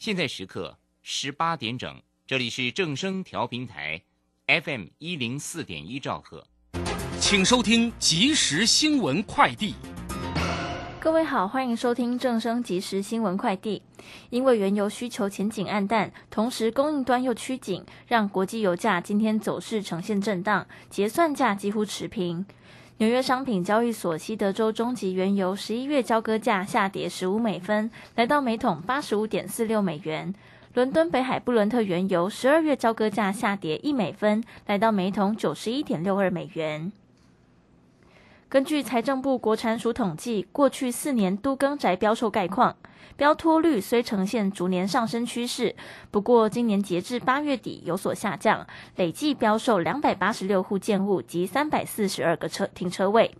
现在时刻十八点整，这里是正声调频台，FM 一零四点一兆赫，请收听即时新闻快递。各位好，欢迎收听正声即时新闻快递。因为原油需求前景暗淡，同时供应端又趋紧，让国际油价今天走势呈现震荡，结算价几乎持平。纽约商品交易所西德州中级原油十一月交割价下跌十五美分，来到每桶八十五点四六美元。伦敦北海布伦特原油十二月交割价下跌一美分，来到每桶九十一点六二美元。根据财政部国产署统计，过去四年都更宅标售概况，标托率虽呈现逐年上升趋势，不过今年截至八月底有所下降，累计标售两百八十六户建物及三百四十二个车停车位。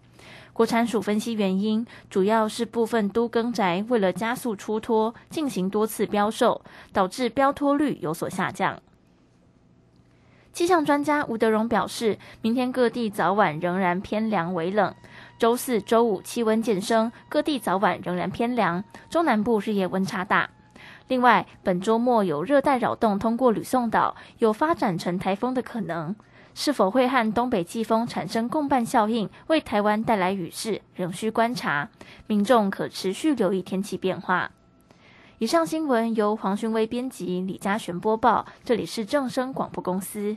国产署分析原因，主要是部分都更宅为了加速出脱，进行多次标售，导致标托率有所下降。气象专家吴德荣表示，明天各地早晚仍然偏凉为冷。周四周五气温渐升，各地早晚仍然偏凉，中南部日夜温差大。另外，本周末有热带扰动通过吕宋岛，有发展成台风的可能。是否会和东北季风产生共伴效应，为台湾带来雨势，仍需观察。民众可持续留意天气变化。以上新闻由黄勋威编辑，李嘉璇播报。这里是正声广播公司。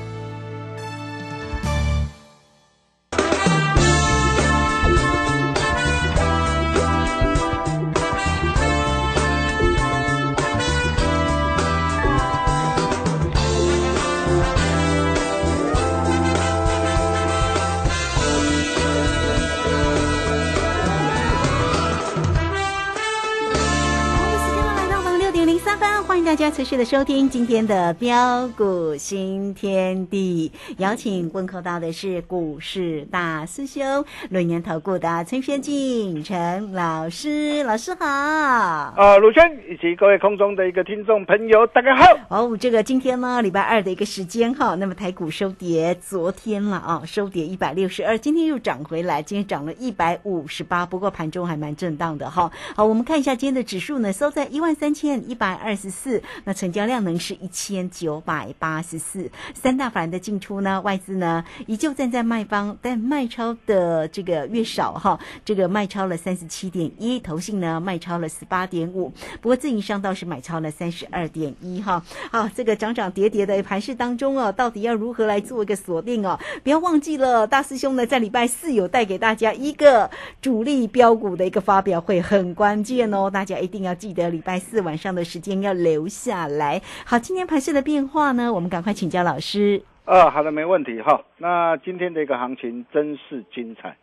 大家持续的收听今天的标股新天地，邀请问候到的是股市大师兄、轮年投顾的陈学进陈老师，老师好。啊，鲁轩以及各位空中的一个听众朋友，大家好。哦，这个今天呢，礼拜二的一个时间哈，那么台股收跌，昨天了啊，收跌一百六十二，今天又涨回来，今天涨了一百五十八，不过盘中还蛮震荡的哈。好，我们看一下今天的指数呢，收在一万三千一百二十四。那成交量呢是一千九百八十四，三大法人的进出呢，外资呢依旧站在卖方，但卖超的这个越少哈，这个卖超了三十七点一，投信呢卖超了十八点五，不过自营商倒是买超了三十二点一哈。好，这个涨涨跌跌的盘势当中哦，到底要如何来做一个锁定哦？不要忘记了，大师兄呢在礼拜四有带给大家一个主力标股的一个发表会，很关键哦，大家一定要记得礼拜四晚上的时间要留。下来，好，今天盘市的变化呢？我们赶快请教老师。呃，好的，没问题哈。那今天的一个行情真是精彩。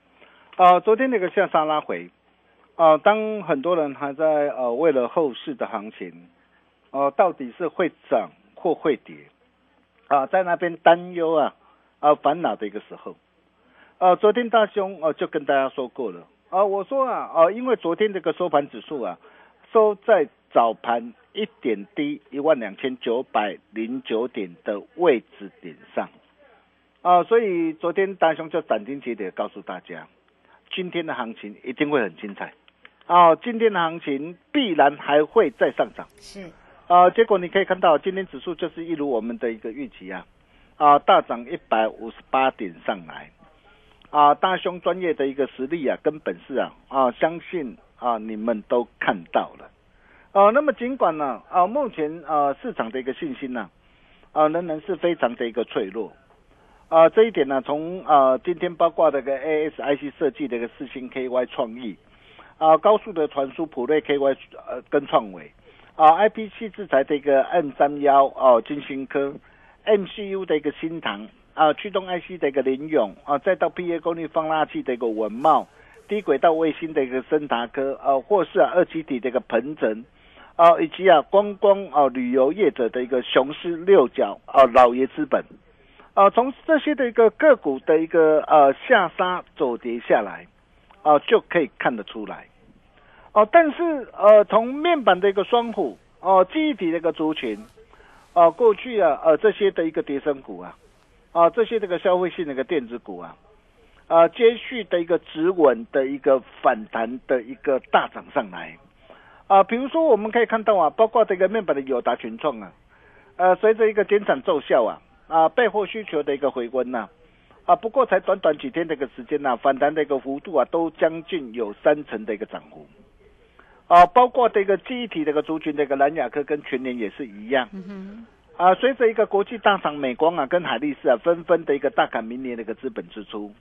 啊，昨天那个向上拉回，啊，当很多人还在呃为了后市的行情，呃，到底是会涨或会跌，啊，在那边担忧啊啊烦恼的一个时候，呃，昨天大兄哦就跟大家说过了，啊，我说啊啊，因为昨天这个收盘指数啊收在早盘。一点低一万两千九百零九点的位置点上，啊，所以昨天大雄就斩钉截铁地告诉大家，今天的行情一定会很精彩。啊，今天的行情必然还会再上涨。是，啊，结果你可以看到，今天指数就是一如我们的一个预期啊，啊，大涨一百五十八点上来。啊，大雄专业的一个实力啊，跟本事啊，啊，相信啊你们都看到了。啊，那么尽管呢，啊，目前啊市场的一个信心呢，啊仍然是非常的一个脆弱。啊，这一点呢，从啊今天包括这个 ASIC 设计的一个四星 KY 创意，啊高速的传输普瑞 KY 呃跟创维，啊 IP 七制裁的一个 N 三幺哦金星科，MCU 的一个新唐啊驱动 IC 的一个林勇啊，再到 PA 功率放大器的一个文茂，低轨道卫星的一个森达科啊，或是啊二极体的一个鹏程啊，以及啊观光啊旅游业者的一个雄狮六角啊老爷资本。啊，从这些的一个个股的一个呃下杀走跌下来，啊就可以看得出来，哦，但是呃从面板的一个双虎哦记忆体的一个族群，啊过去啊呃这些的一个跌升股啊，啊这些这个消费性的一个电子股啊，啊接续的一个止稳的一个反弹的一个大涨上来，啊比如说我们可以看到啊，包括这个面板的友达群创啊，呃随着一个减产奏效啊。啊，备货需求的一个回温呐，啊，不过才短短几天的一个时间呐，反弹的一个幅度啊，都将近有三成的一个涨幅，啊，包括这个记忆体这个族群，这个蓝雅科跟全年也是一样，啊，随着一个国际大厂美光啊跟海力士啊纷纷的一个大砍明年的一个资本支出，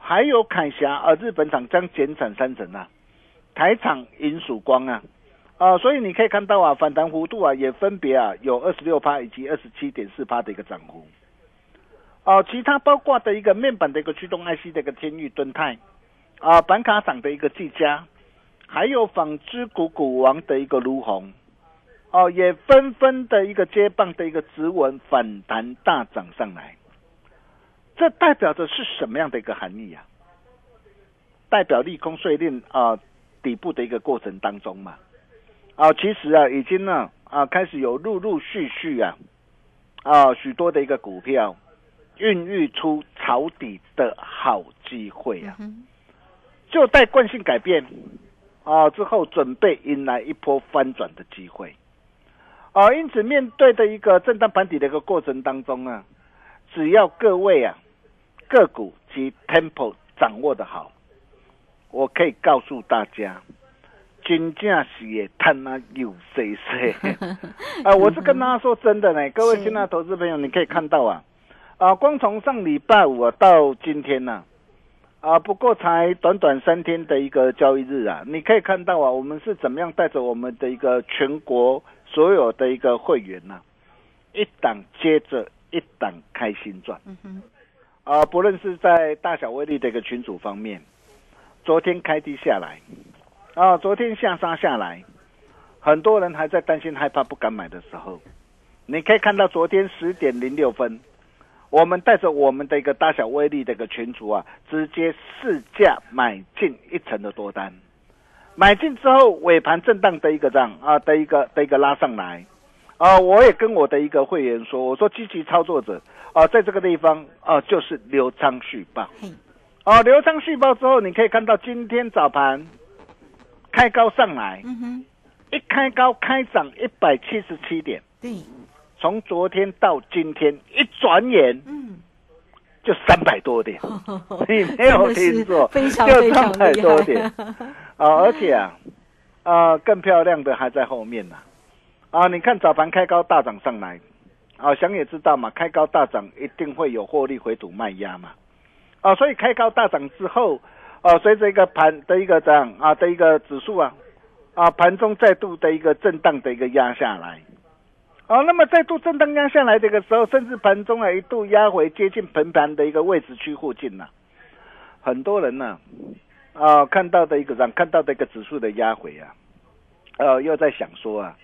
还有凯霞啊日本厂将减产三成啊，台厂银曙光啊。啊，所以你可以看到啊，反弹幅度啊，也分别啊有二十六趴以及二十七点四趴的一个涨幅。哦，其他包括的一个面板的一个驱动 IC 的一个天域敦泰，啊，板卡厂的一个技嘉，还有纺织股股王的一个卢红，哦，也纷纷的一个接棒的一个指纹反弹大涨上来。这代表着是什么样的一个含义啊？代表利空税令啊底部的一个过程当中嘛。啊，其实啊，已经呢啊，开始有陆陆续续啊啊许多的一个股票孕育出抄底的好机会啊，就待惯性改变啊之后，准备迎来一波翻转的机会啊。因此，面对的一个震荡盘底的一个过程当中啊，只要各位啊个股及 temple 掌握的好，我可以告诉大家。真正是也贪啊有谁谁 啊！我是跟大家说真的呢，各位新浪投资朋友，你可以看到啊，啊，光从上礼拜五到今天呢，啊，不过才短短三天的一个交易日啊，你可以看到啊，我们是怎么样带着我们的一个全国所有的一个会员呢，一档接着一档开心赚。啊，不论是在大小威力的一个群组方面，昨天开低下来。啊，昨天下杀下来，很多人还在担心、害怕、不敢买的时候，你可以看到昨天十点零六分，我们带着我们的一个大小威力的一个群主啊，直接试价买进一层的多单，买进之后尾盘震荡的一个涨啊的一个的一个拉上来，啊，我也跟我的一个会员说，我说积极操作者啊，在这个地方啊，就是流仓续报，哦，流仓细胞之后，你可以看到今天早盘。开高上来，一开高开涨一百七十七点，对，从昨天到今天一转眼，嗯，就三百多点，你没有听错，就三百多点。啊！而且啊，啊，更漂亮的还在后面呢，啊，你看早盘开高大涨上来，啊，想也知道嘛，开高大涨一定会有获利回吐卖压嘛，啊，所以开高大涨之后。啊，随着一个盘的一个这样啊的一个指数啊，啊盘中再度的一个震荡的一个压下来，哦，那么再度震荡压下来这个时候，甚至盘中啊一度压回接近平盘的一个位置区附近呐，很多人呢啊看到的一个样看到的一个指数的压回啊，呃又在想说啊，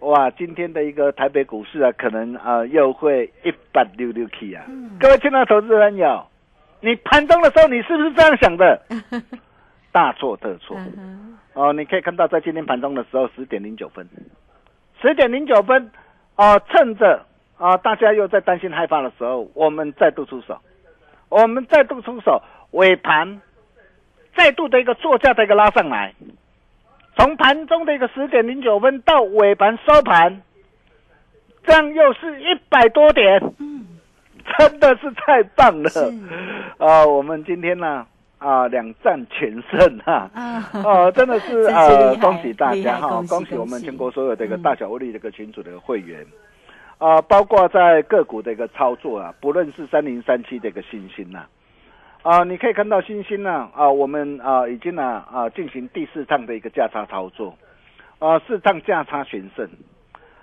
哇今天的一个台北股市啊可能啊又会一百六六 K 啊，各位亲爱的投资朋友。你盘中的时候，你是不是这样想的？大错特错。哦，你可以看到，在今天盘中的时候，十点零九分，十点零九分，哦，趁着啊，大家又在担心害怕的时候，我们再度出手，我们再度出手，尾盘再度的一个作价的一个拉上来，从盘中的一个十点零九分到尾盘收盘，这样又是一百多点，嗯，真的是太棒了。是。啊！我们今天呢啊两战全胜啊！啊，哦，真的是 啊恭喜大家哈！害恭喜我们全国所有的一个嗯。大小威力这个群组的会员。啊、包括在个股的一个操作啊，不论是三零三七的一个星星呐啊、你可以看到星星呢啊、我们啊、已经呢啊、进行第四趟的一个价差操作。啊、四趟价差全胜。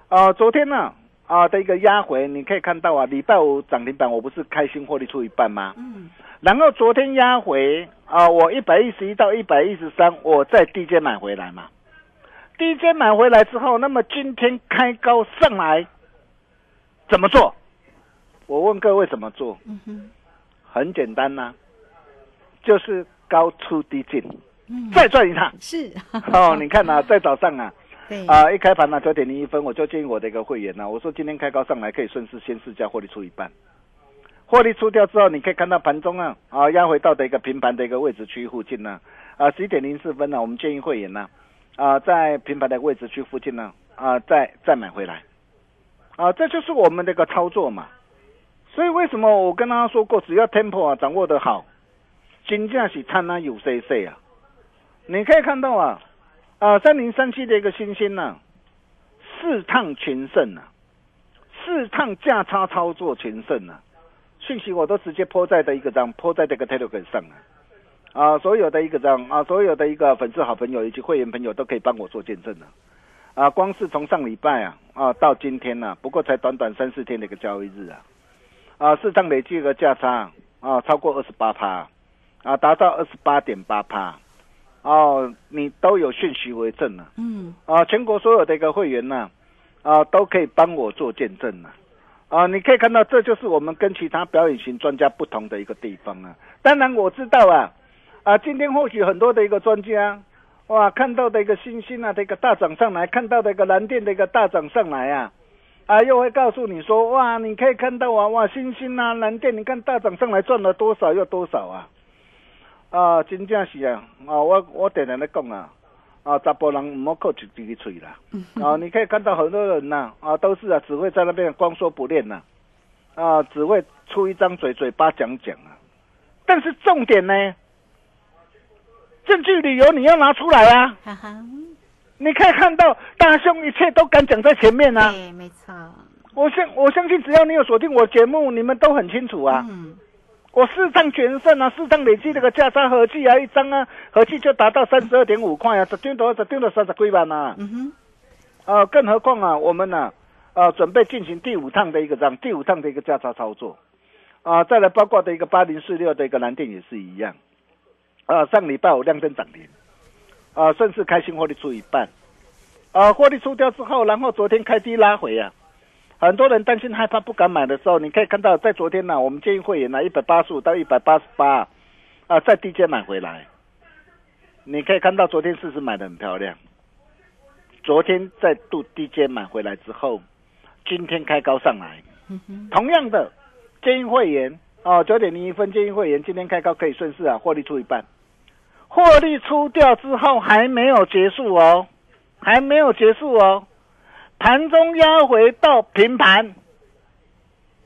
啊、昨天呢啊、的一个压回，你可以看到啊，礼拜五涨停板我不是开心获利出一半吗？嗯，然后昨天压回啊、我一百一十一到一百一十三，我在低阶买回来嘛。低阶买回来之后，那么今天开高上来，怎么做？我问各位怎么做？嗯哼，很简单呐、就是高出低进，嗯，再赚一趟。是哦，你看呐、在早上啊，啊、一开盘呢九点零一分，我就建议我的一个会员呢、我说今天开高上来可以顺势先试价获利出一半，获利出掉之后，你可以看到盘中啊啊压回到的一个平盘的一个位置区附近呢、啊十一点零四分呢、我们建议会员呢啊在平盘的位置区附近呢啊再再买回来，啊这就是我们的一个操作嘛，所以为什么我跟大家说过，只要 tempo 啊掌握的好，金价是灿烂有 C C 啊，你可以看到啊。啊，三零三七的一个新星呢、四趟全胜啊，四趟价差操作全胜啊，讯息我都直接泼在的一个章，泼在这个 Telegram 上啊，啊，所有的一个章啊，所有的一个粉丝好朋友以及会员朋友都可以帮我做见证的、啊，光是从上礼拜啊啊到今天呢、不过才短短三四天的一个交易日啊，啊，市场累计的价差啊超过二十八趴，啊，达到二十八点八趴。哦，你都有讯息为证了嗯，啊！全国所有的一个会员呢、啊，都可以帮我做见证了啊！你可以看到，这就是我们跟其他表演型专家不同的一个地方啊。当然我知道啊，啊，今天或许很多的一个专家，哇，看到的一个星星啊的一个大涨上来，看到的一个蓝电的一个大涨上来啊，啊，又会告诉你说，哇，你可以看到啊，哇，星星啊，蓝电，你看大涨上来赚了多少又多少啊！啊，真正是啊，啊，我我常常咧讲啊，啊，查甫人唔好靠一支嘴啦，啊，你可以看到很多人呐、啊，都是啊，只会在那边光说不练呐、啊，只会出一张嘴，嘴巴讲讲啊，但是重点呢，证据理由你要拿出来啊，哈哈，你可以看到大兄一切都敢讲在前面啊，对，没错，我相我相信只要你有锁定我节目，你们都很清楚啊。嗯，我四趟全胜啊，四趟累计这个价差合计啊，一张啊，合计就达到三十二点五块啊，十张多，十张多三十几万啊。嗯哼，啊，更何况啊，我们呢、啊，准备进行第五趟的一个这样，第五趟的一个价差操作。啊，再来包括的一个八零四六的一个蓝电也是一样。啊，上礼拜五亮灯涨停，啊，顺势开心获利出一半。啊，获利出掉之后，然后昨天开低拉回啊，很多人担心害怕不敢买的时候，你可以看到在昨天呢、我们建议会员呢一百八十五到一百八十八，啊，在低阶买回来，你可以看到昨天四十买的很漂亮，昨天再度低阶买回来之后，今天开高上来，嗯，同样的建议会员哦，九点零一分建议会员今天开高可以顺势啊获利出一半，获利出掉之后还没有结束哦，还没有结束哦，盘中压回到平盘，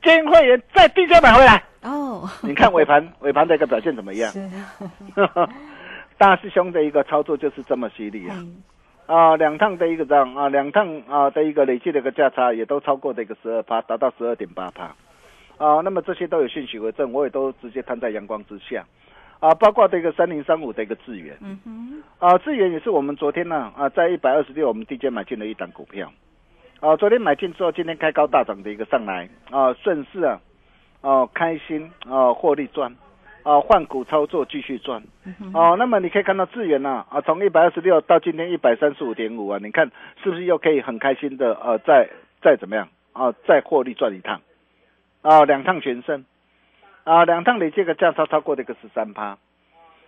建议会员再低价买回来，哦，你看尾盘尾盘的一个表现怎么样？是，大师兄的一个操作就是这么犀利啊！嗯啊，两趟的一个涨啊，两趟啊的一个累计的一个价差也都超过的一个十二趴，达到十二点八趴。啊，那么这些都有信息为证，我也都直接摊在阳光之下。啊，包括这个三零三五的一个智源，嗯哼，啊，智源也是我们昨天呢啊在一百二十六我们低阶买进了一档股票，啊，昨天买进之后，今天开高大涨的一个上来，啊，顺势啊，哦、开心啊获利赚，啊换股操作继续赚。哦，那么你可以看到智源呐，啊，从一百二十六到今天一百三十五点五啊，你看是不是又可以很开心的呃，再再怎么样啊，再获利赚一趟，啊，两趟全胜，啊，两趟累计个价差超过这个十三趴，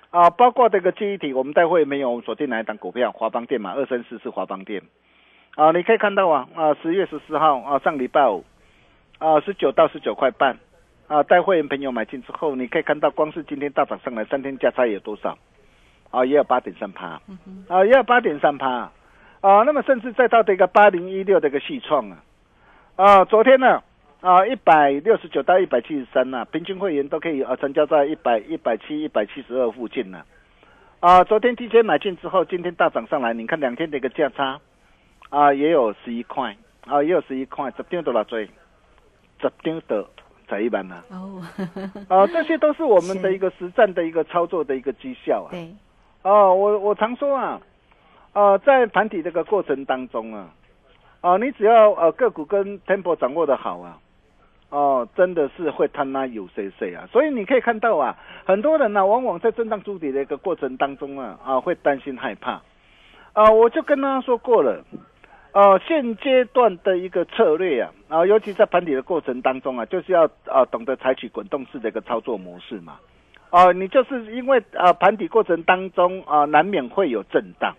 啊，包括这个记忆体，我们待会没有锁定哪一档股票，华邦电嘛，二三四是华邦电，啊，你可以看到啊，啊，十月十四号啊，上礼拜五，啊，十九到十九块半，啊，带会员朋友买进之后，你可以看到，光是今天大涨上来，三天价差有多少？啊，也有八点三趴，啊，也有八点三趴，啊，那么甚至再到这个八零一六的一个细创啊，啊，昨天呢，啊，一百六十九到一百七十三呐，平均会员都可以啊成交在一百一百七一百七十二附近呢，啊，昨天提前买进之后，今天大涨上来，你看两天的一个价差，啊，也有十一块，啊，也有十一块，十张多少追？十张的才一般呢，哦，啊，这些都是我们的一个实战的一个操作的一个绩效啊。对，哦，我我常说啊，啊，在盘底这个过程当中啊，啊，你只要呃个股跟 tempo 掌握的好啊，哦，真的是会贪拉有谁谁啊，所以你可以看到啊，很多人呢、往往在震荡筑底的一个过程当中啊，啊，会担心害怕，啊，我就跟他说过了。呃，现阶段的一个策略啊，啊，尤其在盘底的过程当中啊，就是要啊懂得采取滚动式的一个操作模式嘛。啊，你就是因为啊盘底过程当中啊难免会有震荡，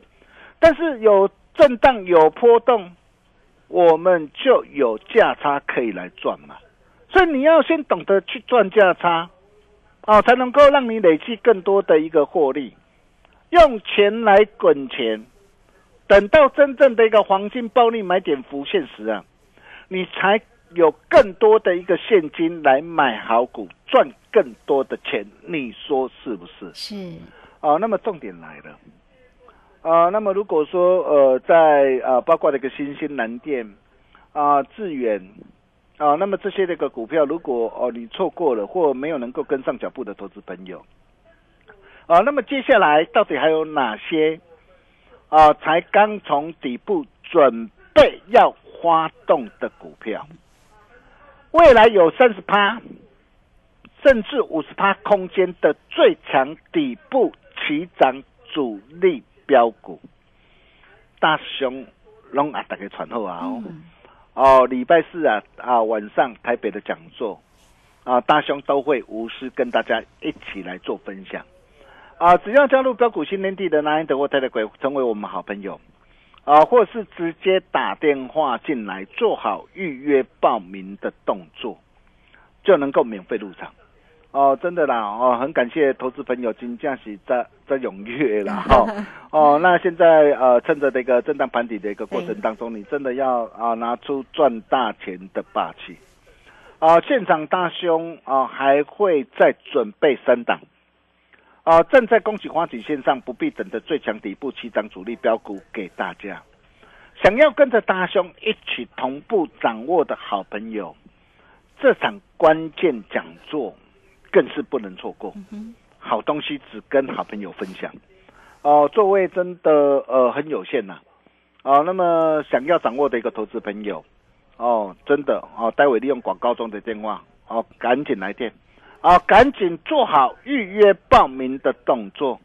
但是有震荡有波动，我们就有价差可以来赚嘛。所以你要先懂得去赚价差，啊，才能够让你累积更多的一个获利，用钱来滚钱。等到真正的一个黄金暴利买点浮现时啊，你才有更多的一个现金来买好股，赚更多的钱，你说是不是？是，啊，那么重点来了，啊，那么如果说呃，在啊，包括这个新兴南电啊、致远啊，那么这些那个股票，如果哦你错过了或没有能够跟上脚步的投资朋友，啊，那么接下来到底还有哪些？啊，才刚从底部准备要发动的股票，未来有三十趴，甚至五十趴空间的最强底部起涨主力标股，大雄龙啊，大家传后啊哦，哦，礼拜四啊啊晚上台北的讲座。啊，大雄都会无私跟大家一起来做分享。啊，只要加入标股新天地的南安德沃泰的鬼，成为我们好朋友，啊，或是直接打电话进来，做好预约报名的动作，就能够免费入场。哦，真的啦，哦，很感谢投资朋友金价是在在踊跃啦，哈，哦，那现在呃，趁着这个震荡盘底的一个过程当中，你真的要啊拿出赚大钱的霸气。啊，现场大兄啊，还会再准备三档。啊，正在恭喜花旗线上不必等的最强底部起涨主力标股给大家，想要跟着大兄一起同步掌握的好朋友，这场关键讲座更是不能错过。好东西只跟好朋友分享。哦，座位真的呃很有限呐。哦，那么想要掌握的一个投资朋友，哦，真的哦，待会利用广告中的电话，哦，赶紧来电。啊，赶紧做好预约报名的动作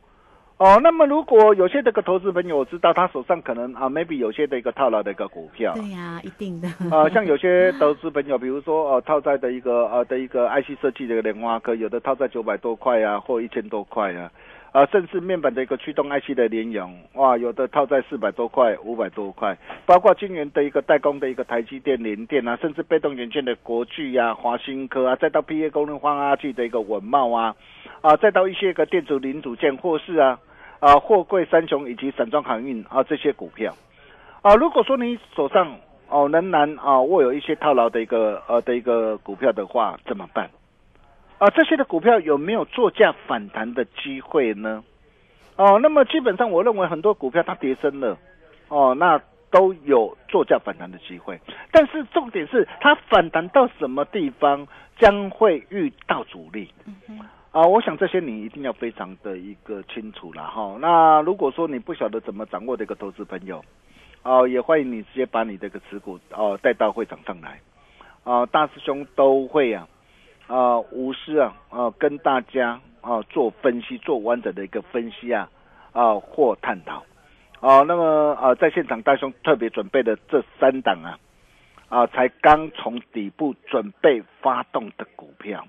哦。那么，如果有些这个投资朋友，我知道他手上可能啊，maybe 有些的一个套牢的一个股票，对呀，一定的。啊，像有些投资朋友，比如说呃，套在的一个呃的一个 IC 设计的一个莲花科，有的套在九百多块啊，或一千多块啊。啊，甚至面板的一个驱动 IC 的联咏，哇，有的套在四百多块、五百多块，包括晶圆的一个代工的一个台积电、联电啊，甚至被动元件的国巨呀、华新科啊，再到 PA 功能放大器的一个稳茂啊，啊，再到一些个电子零组件或是啊啊货柜三雄以及散装航运啊这些股票，啊，如果说你手上哦仍然啊握有一些套牢的一个呃的一个股票的话，怎么办？啊，这些的股票有没有作价反弹的机会呢？哦，那么基本上我认为很多股票它跌升了，哦，那都有作价反弹的机会。但是重点是它反弹到什么地方将会遇到阻力？啊，我想这些你一定要非常的一个清楚了哈。那如果说你不晓得怎么掌握的一个投资朋友，哦，也欢迎你直接把你这个持股哦带到会场上来，啊，大师兄都会啊。啊，无私啊，啊，跟大家啊做分析，做完整的一个分析啊，啊或探讨，啊，那么啊，在现场大兄特别准备的这三档啊，啊，才刚从底部准备发动的股票，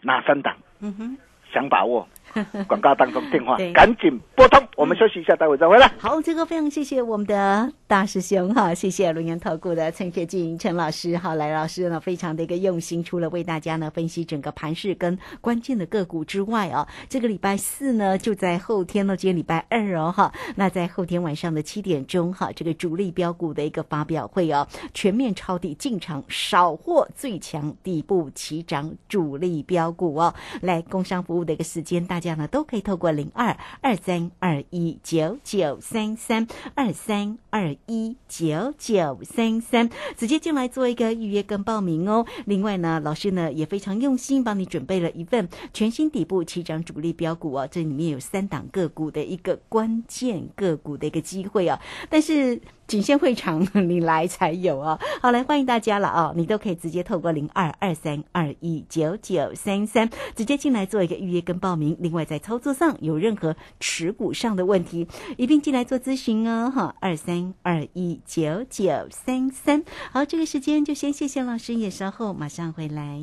哪三档？嗯哼，想把握，广告当中电话，赶紧拨通。我们休息一下，待会再回来。好，这个非常谢谢我们的大师兄哈，谢谢龙岩投顾的陈学进陈老师哈，来老师呢非常的一个用心，除了为大家呢分析整个盘势跟关键的个股之外啊，这个礼拜四呢就在后天呢，今天礼拜二哦哈，那在后天晚上的七点钟哈，这个主力标股的一个发表会哦，全面抄底进场，少获最强底部起涨主力标股哦，来工商服务的一个时间，大家呢都可以透过零二二三二一九九三三二三二一九九三三直接进来做一个预约跟报名哦。另外呢，老师呢也非常用心帮你准备了一份全新底部起涨主力标股哦，这里面有三档个股的一个关键个股的一个机会哦，但是。仅限会场，你来才有哦。好，来欢迎大家了哦，你都可以直接透过零二二三二一九九三三直接进来做一个预约跟报名。另外，在操作上有任何持股上的问题，一并进来做咨询哦。哈，二三二一九九三三。好，这个时间就先谢谢老师，也稍后马上回来。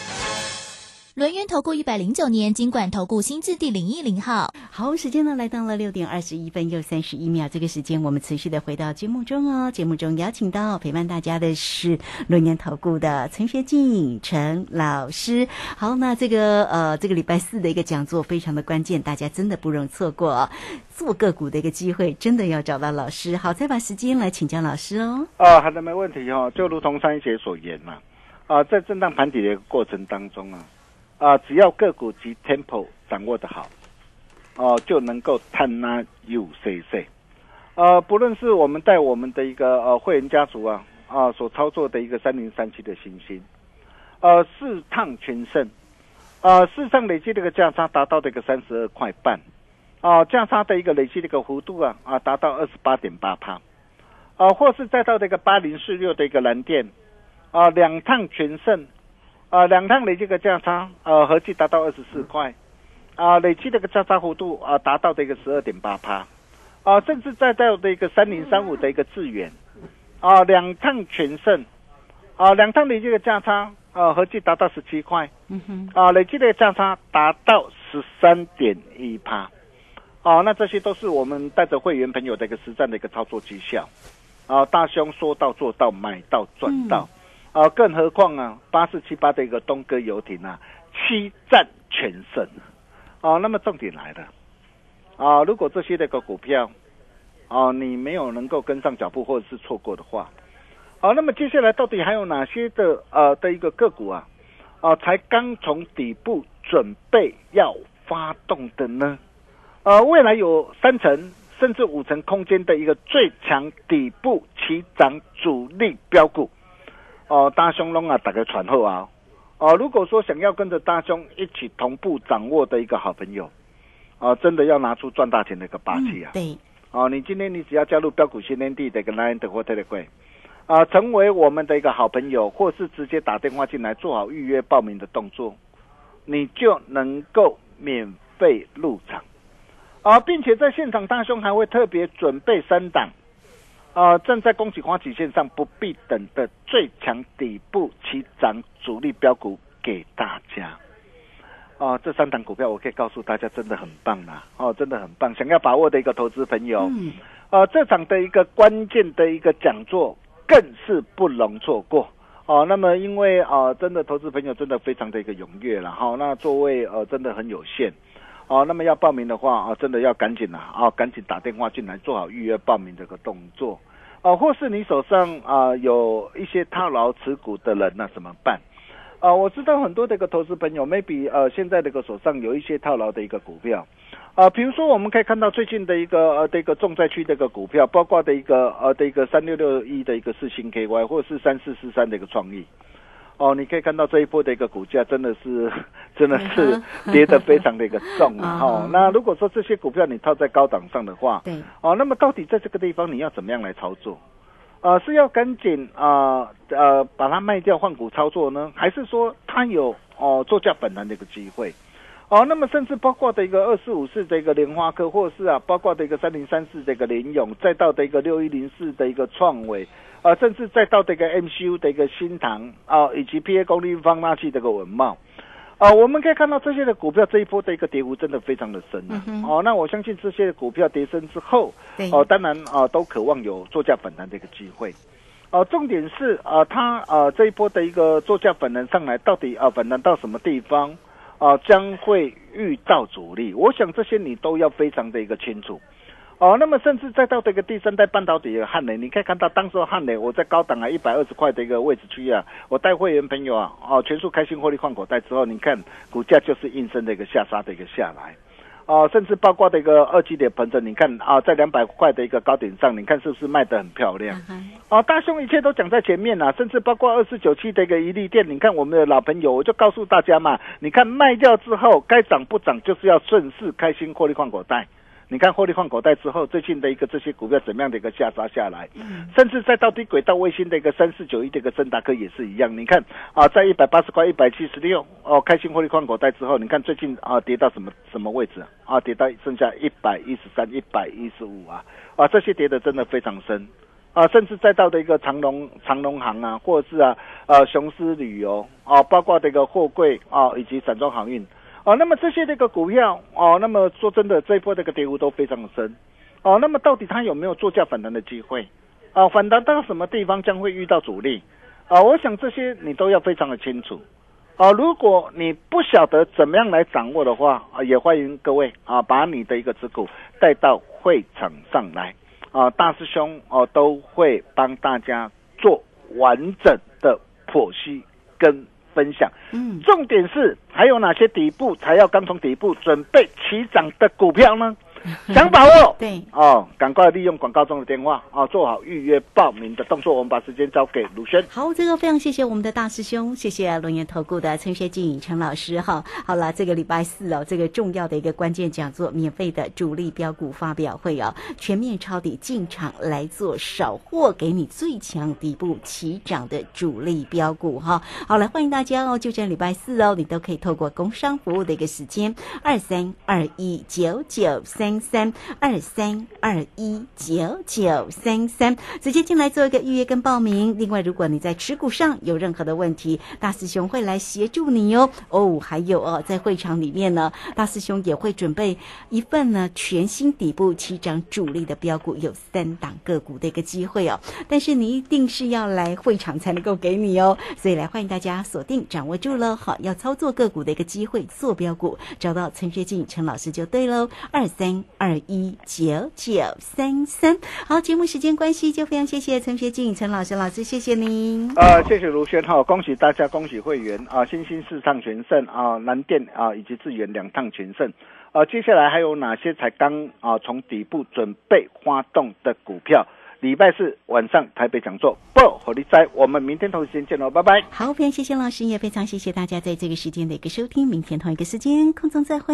轮源投顾一百零九年金管投顾新字第零一零号。好，时间呢来到了六点二十一分又三十一秒，这个时间我们持续的回到节目中哦。节目中邀请到陪伴大家的是轮源投顾的陈学静陈老师。好，那这个呃这个礼拜四的一个讲座非常的关键，大家真的不容错过哦。做个股的一个机会，真的要找到老师。好，再把时间来请教老师哦。啊，好的，没问题哦。就如同上一节所言嘛，啊，在震荡盘底的过程当中啊。啊，只要个股及 tempo 掌握的好，哦，就能够探拉 UCC。呃，不论是我们带我们的一个呃会员家族啊啊所操作的一个三零三七的星星，呃，四趟全胜，呃，市场累计的一个价差达到的一个三十二块半，啊，价差的一个累计的一个幅度啊啊达到二十八点八帕，啊，或是再到这个八零四六的一个蓝电，啊，两趟全胜。啊，两趟累计的价差，呃，合计达到二十四块，啊，累计这个价差幅度啊，达到的一个十二点八趴，啊，甚至再到的一个三零三五的一个智远，啊，两趟全胜，啊，两趟累计的价差，啊，合计达到十七块，嗯哼，啊，累计的价差达到十三点一趴，啊，那这些都是我们带着会员朋友的一个实战的一个操作绩效，啊，大兄说到做到，买到赚到。啊，更何况啊，八四七八的一个东哥游艇啊，七战全胜，啊，那么重点来了，啊，如果这些那个股票，啊，你没有能够跟上脚步或者是错过的话，啊，那么接下来到底还有哪些的呃的一个个股啊，啊，才刚从底部准备要发动的呢？呃，未来有三成甚至五成空间的一个最强底部起涨主力标股。哦，大兄龙啊，打个传后啊！哦，如果说想要跟着大兄一起同步掌握的一个好朋友，哦，真的要拿出赚大钱的一个霸气啊！对，哦，你今天你只要加入标股新天地的一个 Line 或 Telegram，啊，成为我们的一个好朋友，或是直接打电话进来做好预约报名的动作，你就能够免费入场啊，并且在现场大兄还会特别准备三档。呃，正在恭喜花旗线上不必等的最强底部起涨主力标股给大家。哦，这三档股票我可以告诉大家，真的很棒啦！哦，真的很棒。想要把握的一个投资朋友，嗯，呃，这场的一个关键的一个讲座更是不容错过。哦，那么因为啊，真的投资朋友真的非常的一个踊跃了，哈，那座位呃真的很有限。哦，那么要报名的话啊，真的要赶紧了！啊，赶紧打电话进来，做好预约报名这个动作。哦，或是你手上啊有一些套牢持股的人，那怎么办？啊，我知道很多的一个投资朋友，maybe 呃现在这个手上有一些套牢的一个股票，啊，比如说我们可以看到最近的一个呃的一个重灾区的一个股票，包括的一个呃的一个三六六一的一个四星 KY，或者是三四四三的一个创意。哦，你可以看到这一波的一个股价真的是 真的是跌得非常的一个重啊。哦，那如果说这些股票你套在高档上的话，对，哦，那么到底在这个地方你要怎么样来操作？呃，是要赶紧啊呃把它卖掉换股操作呢，还是说它有哦作价本能的一个机会？哦，那么甚至包括的一个二四五四的一个莲花科，或是啊，包括的一个三零三四的一个联勇，再到的一个六一零四的一个创维，啊，甚至再到这个 MCU 的一个新塘啊，以及 PA 功率放大器这个文茂，啊，我们可以看到这些的股票这一波的一个跌幅真的非常的深啊。哦，那我相信这些股票跌深之后，哦，当然啊，都渴望有作价反弹的一个机会。哦，重点是啊，它啊这一波的一个作价反弹上来，到底啊反弹到什么地方？啊，将会遇到阻力，我想这些你都要非常的一个清楚。哦，那么甚至再到这个第三代半导体的汉雷，你可以看到当时汉雷我在高档啊一百二十块的一个位置区啊，我带会员朋友啊，哦全数开心获利换口袋之后，你看股价就是应声的一个下杀的一个下来。哦，甚至包括的一个二级点盆子，你看啊，在两百块的一个高点上，你看是不是卖得很漂亮？哦，大兄一切都讲在前面了，甚至包括二四九七的一个一利店，你看我们的老朋友，我就告诉大家嘛，你看卖掉之后该涨不涨，就是要顺势开心获利换口袋。你看获利换口袋之后，最近的一个这些股票怎么样的一个下杀下来？甚至再到低轨道卫星的一个三四九一的一个森达科也是一样。你看啊，在一百八十块、一百七十六哦，开心获利换口袋之后，你看最近啊跌到什么什么位置啊？跌到剩下一百一十三、一百一十五啊啊，这些跌的真的非常深啊！甚至再到的一个长隆长隆行啊，或者是啊呃雄狮旅游啊，包括这个货柜啊以及散装航运。哦，那么这些这个股票哦，那么说真的，这一波这个跌幅都非常的深，哦，那么到底它有没有作价反弹的机会？啊，反弹到什么地方将会遇到阻力？啊，我想这些你都要非常的清楚。啊，如果你不晓得怎么样来掌握的话，啊，也欢迎各位啊，把你的一个持股带到会场上来，啊，大师兄哦都会帮大家做完整的剖析跟。分享，嗯，重点是还有哪些底部才要刚从底部准备起涨的股票呢？想把握对哦，赶快利用广告中的电话哦，做好预约报名的动作。我们把时间交给卢轩。好，这个非常谢谢我们的大师兄，谢谢龙岩投顾的陈学静陈老师哈。好了，这个礼拜四哦，这个重要的一个关键讲座，免费的主力标股发表会哦，全面抄底进场来做少货，给你最强底部起涨的主力标股哈。好了，欢迎大家哦，就这礼拜四哦，你都可以透过工商服务的一个时间二三二一九九三。三二三二一九九三三，直接进来做一个预约跟报名。另外，如果你在持股上有任何的问题，大师兄会来协助你哦。哦，还有哦，在会场里面呢，大师兄也会准备一份呢全新底部起涨主力的标股，有三档个股的一个机会哦。但是你一定是要来会场才能够给你哦。所以来欢迎大家锁定掌握住了，好要操作个股的一个机会，做标股，找到陈学静陈老师就对喽。二三。二一九九三三，好，节目时间关系，就非常谢谢陈学静陈老师老师，谢谢您。呃，谢谢卢轩哈，恭喜大家，恭喜会员啊，新兴四趟全胜啊，南电啊以及智远两趟全胜啊，接下来还有哪些才刚啊从底部准备发动的股票？礼拜四晚上台北讲座，不，火力在，我们明天同一时间见喽，拜拜。好，非常谢谢老师，也非常谢谢大家在这个时间的一个收听，明天同一个时间空中再会。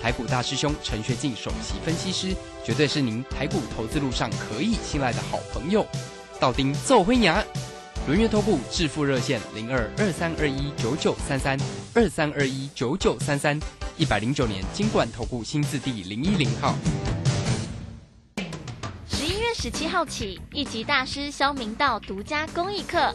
台股大师兄陈学进首席分析师，绝对是您台股投资路上可以信赖的好朋友。道丁奏灰牙，轮月投部致富热线零二二三二一九九三三二三二一九九三三，一百零九年金管投顾新字第零一零号。十一月十七号起，一级大师肖明道独家公益课。